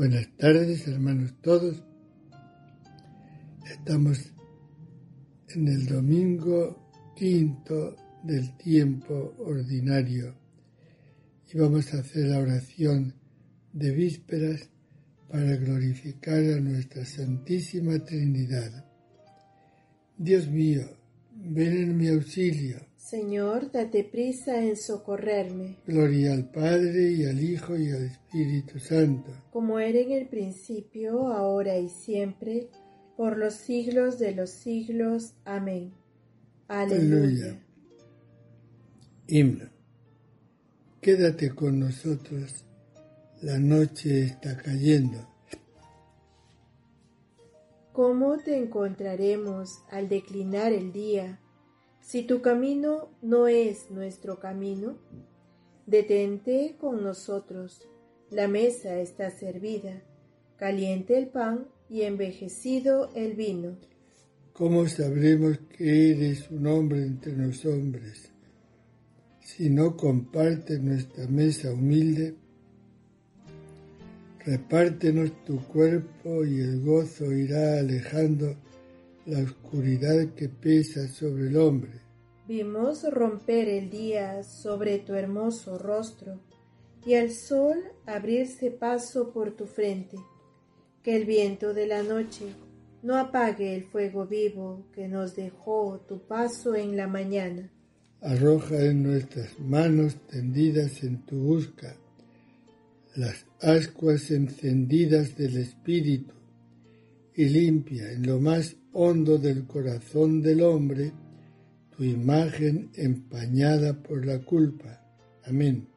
Buenas tardes, hermanos todos. Estamos en el domingo quinto del tiempo ordinario y vamos a hacer la oración de vísperas para glorificar a nuestra Santísima Trinidad. Dios mío, ven en mi auxilio Señor, date prisa en socorrerme. Gloria al Padre y al Hijo y al Espíritu Santo. Como era en el principio, ahora y siempre, por los siglos de los siglos. Amén. Aleluya. Himno. Quédate con nosotros, la noche está cayendo. ¿Cómo te encontraremos al declinar el día? Si tu camino no es nuestro camino, detente con nosotros. La mesa está servida, caliente el pan y envejecido el vino. ¿Cómo sabremos que eres un hombre entre los hombres si no compartes nuestra mesa humilde? Repártenos tu cuerpo y el gozo irá alejando la oscuridad que pesa sobre el hombre. Vimos romper el día sobre tu hermoso rostro y el sol abrirse paso por tu frente. Que el viento de la noche no apague el fuego vivo que nos dejó tu paso en la mañana. Arroja en nuestras manos tendidas en tu busca las ascuas encendidas del Espíritu y limpia en lo más hondo del corazón del hombre tu imagen empañada por la culpa. Amén.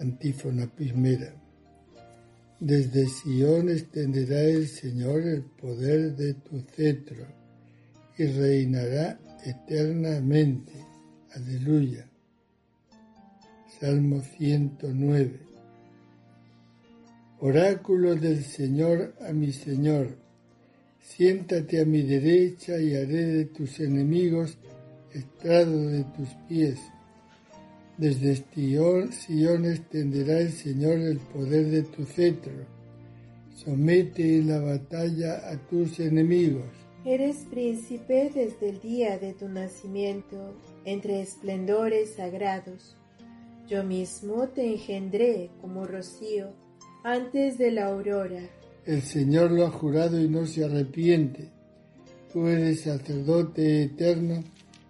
Antífona primera. Desde Sión extenderá el Señor el poder de tu cetro y reinará eternamente. Aleluya. Salmo 109. Oráculo del Señor a mi Señor, siéntate a mi derecha y haré de tus enemigos estrado de tus pies. Desde Sion extenderá el Señor el poder de tu cetro. Somete en la batalla a tus enemigos. Eres príncipe desde el día de tu nacimiento, entre esplendores sagrados. Yo mismo te engendré como rocío antes de la aurora. El Señor lo ha jurado y no se arrepiente. Tú eres sacerdote eterno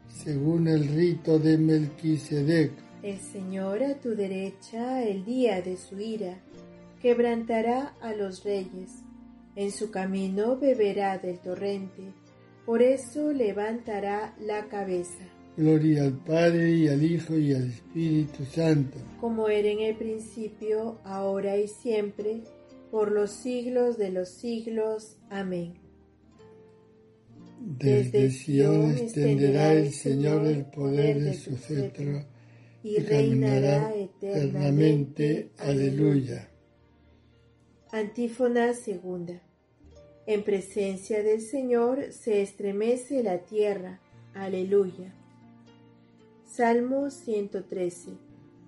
según el rito de Melquisedec el Señor a tu derecha el día de su ira, quebrantará a los reyes, en su camino beberá del torrente, por eso levantará la cabeza. Gloria al Padre y al Hijo y al Espíritu Santo. Como era en el principio, ahora y siempre, por los siglos de los siglos. Amén. Desde Sion extenderá el Señor el poder de su cetro y reinará eternamente. Aleluya. Antífona segunda. En presencia del Señor se estremece la tierra. Aleluya. Salmo 113.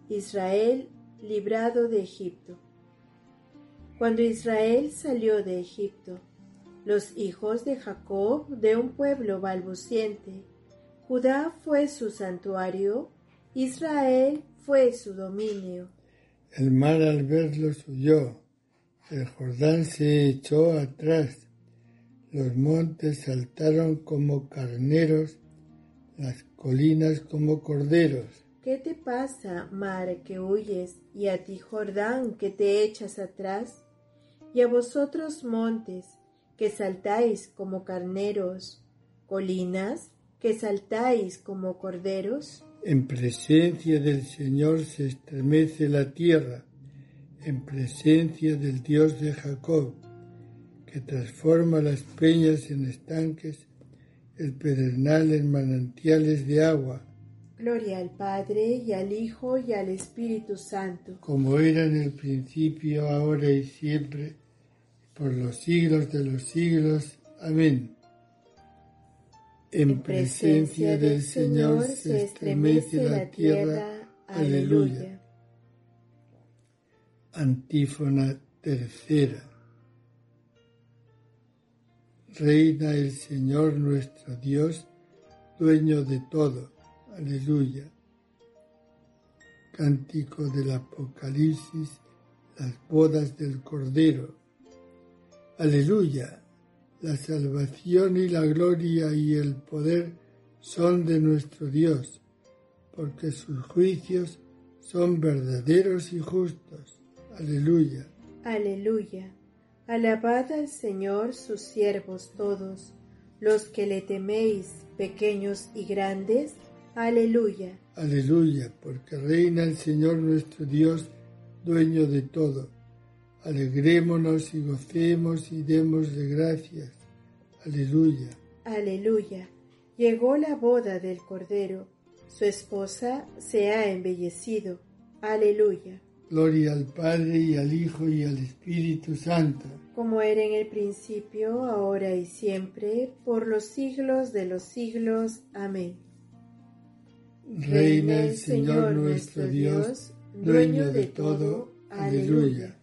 Israel librado de Egipto. Cuando Israel salió de Egipto, los hijos de Jacob de un pueblo balbuciente, Judá fue su santuario Israel fue su dominio. El mar al verlo huyó, el Jordán se echó atrás, los montes saltaron como carneros, las colinas como corderos. ¿Qué te pasa, mar, que huyes, y a ti, Jordán, que te echas atrás? Y a vosotros, montes, que saltáis como carneros, colinas, que saltáis como corderos? En presencia del Señor se estremece la tierra, en presencia del Dios de Jacob, que transforma las peñas en estanques, el pedernal en manantiales de agua. Gloria al Padre y al Hijo y al Espíritu Santo. Como era en el principio, ahora y siempre, por los siglos de los siglos. Amén. En presencia del Señor se estremece la tierra. Aleluya. Antífona tercera. Reina el Señor nuestro Dios, dueño de todo Aleluya. Cántico del Apocalipsis, las bodas del Cordero. Aleluya. La salvación y la gloria y el poder son de nuestro Dios, porque sus juicios son verdaderos y justos. Aleluya. Aleluya. Alabad al Señor sus siervos todos, los que le teméis, pequeños y grandes, Aleluya. Aleluya, porque reina el Señor nuestro Dios, dueño de todo. Alegrémonos y gocemos y démosle gracias. Aleluya. Aleluya. Llegó la boda del Cordero. Su esposa se ha embellecido. Aleluya. Gloria al Padre y al Hijo y al Espíritu Santo. Como era en el principio, ahora y siempre, por los siglos de los siglos. Amén. Reina el Señor nuestro Dios, dueño de todo. Aleluya.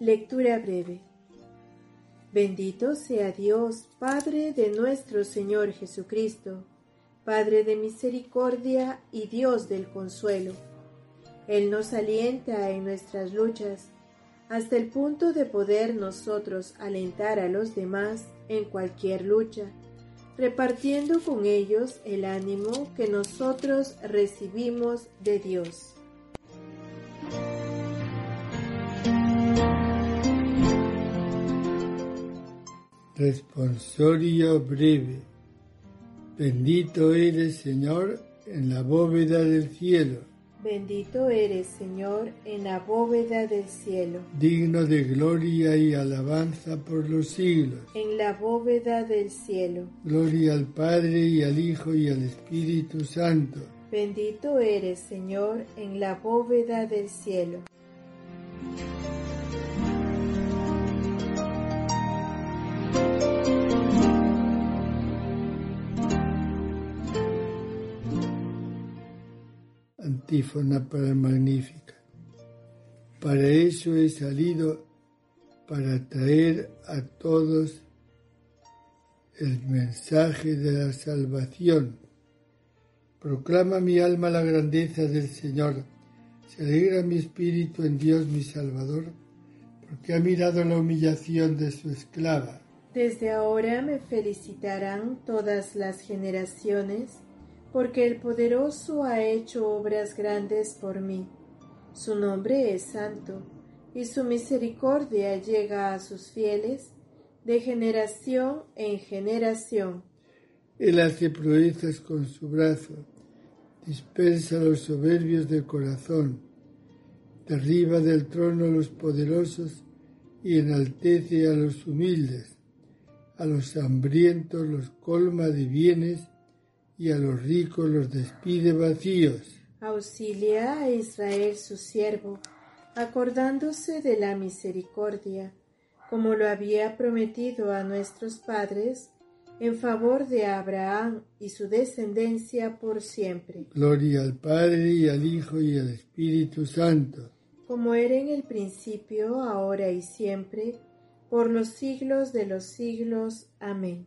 Lectura breve. Bendito sea Dios, Padre de nuestro Señor Jesucristo, Padre de misericordia y Dios del consuelo. Él nos alienta en nuestras luchas, hasta el punto de poder nosotros alentar a los demás en cualquier lucha, repartiendo con ellos el ánimo que nosotros recibimos de Dios. Responsorio breve. Bendito eres, Señor, en la bóveda del cielo. Bendito eres, Señor, en la bóveda del cielo. Digno de gloria y alabanza por los siglos. En la bóveda del cielo. Gloria al Padre y al Hijo y al Espíritu Santo. Bendito eres, Señor, en la bóveda del cielo. Para magnífica. Para eso he salido, para traer a todos el mensaje de la salvación. Proclama mi alma la grandeza del Señor. Se alegra mi espíritu en Dios mi Salvador, porque ha mirado la humillación de su esclava. Desde ahora me felicitarán todas las generaciones porque el poderoso ha hecho obras grandes por mí. Su nombre es santo, y su misericordia llega a sus fieles de generación en generación. Él hace proezas con su brazo, dispersa los soberbios de corazón, derriba del trono a los poderosos y enaltece a los humildes. A los hambrientos los colma de bienes y a los ricos los despide vacíos. Auxilia a Israel su siervo, acordándose de la misericordia, como lo había prometido a nuestros padres, en favor de Abraham y su descendencia por siempre. Gloria al Padre y al Hijo y al Espíritu Santo. Como era en el principio, ahora y siempre, por los siglos de los siglos. Amén.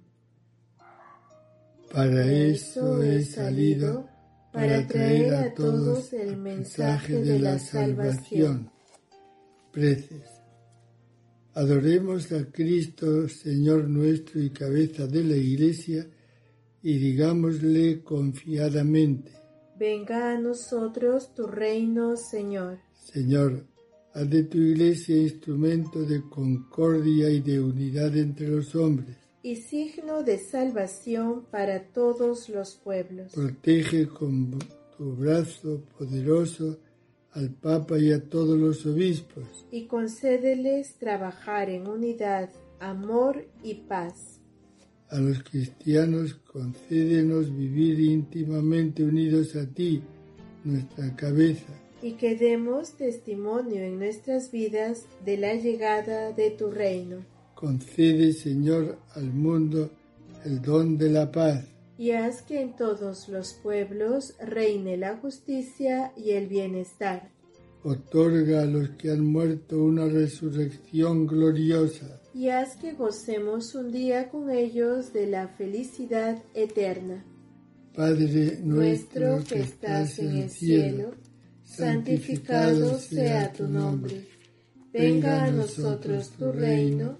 Para eso he salido, para traer a todos el mensaje de la salvación. Preces. Adoremos a Cristo, Señor nuestro y cabeza de la Iglesia, y digámosle confiadamente, Venga a nosotros tu reino, Señor. Señor, haz de tu Iglesia instrumento de concordia y de unidad entre los hombres. Y signo de salvación para todos los pueblos. Protege con tu brazo poderoso al Papa y a todos los obispos. Y concédeles trabajar en unidad, amor y paz. A los cristianos concédenos vivir íntimamente unidos a ti, nuestra cabeza. Y que demos testimonio en nuestras vidas de la llegada de tu reino. Concede, Señor, al mundo el don de la paz y haz que en todos los pueblos reine la justicia y el bienestar. Otorga a los que han muerto una resurrección gloriosa. Y haz que gocemos un día con ellos de la felicidad eterna. Padre nuestro que estás en el cielo, santificado sea tu nombre. Venga a nosotros tu reino,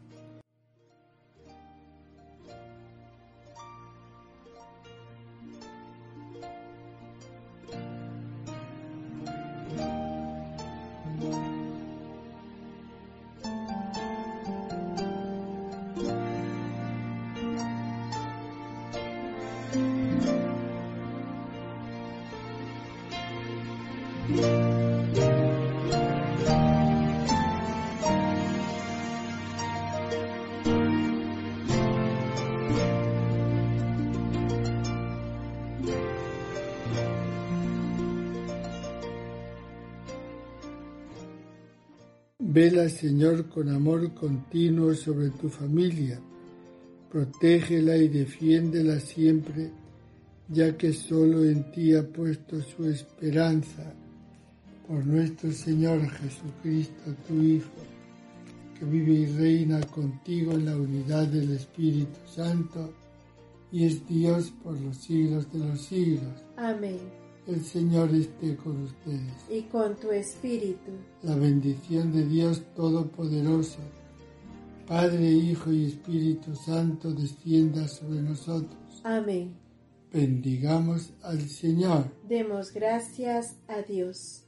Vela, Señor, con amor continuo sobre tu familia. Protégela y defiéndela siempre, ya que solo en ti ha puesto su esperanza. Por nuestro Señor Jesucristo, tu Hijo, que vive y reina contigo en la unidad del Espíritu Santo, y es Dios por los siglos de los siglos. Amén. El Señor esté con ustedes. Y con tu espíritu. La bendición de Dios Todopoderoso, Padre, Hijo y Espíritu Santo, descienda sobre nosotros. Amén. Bendigamos al Señor. Demos gracias a Dios.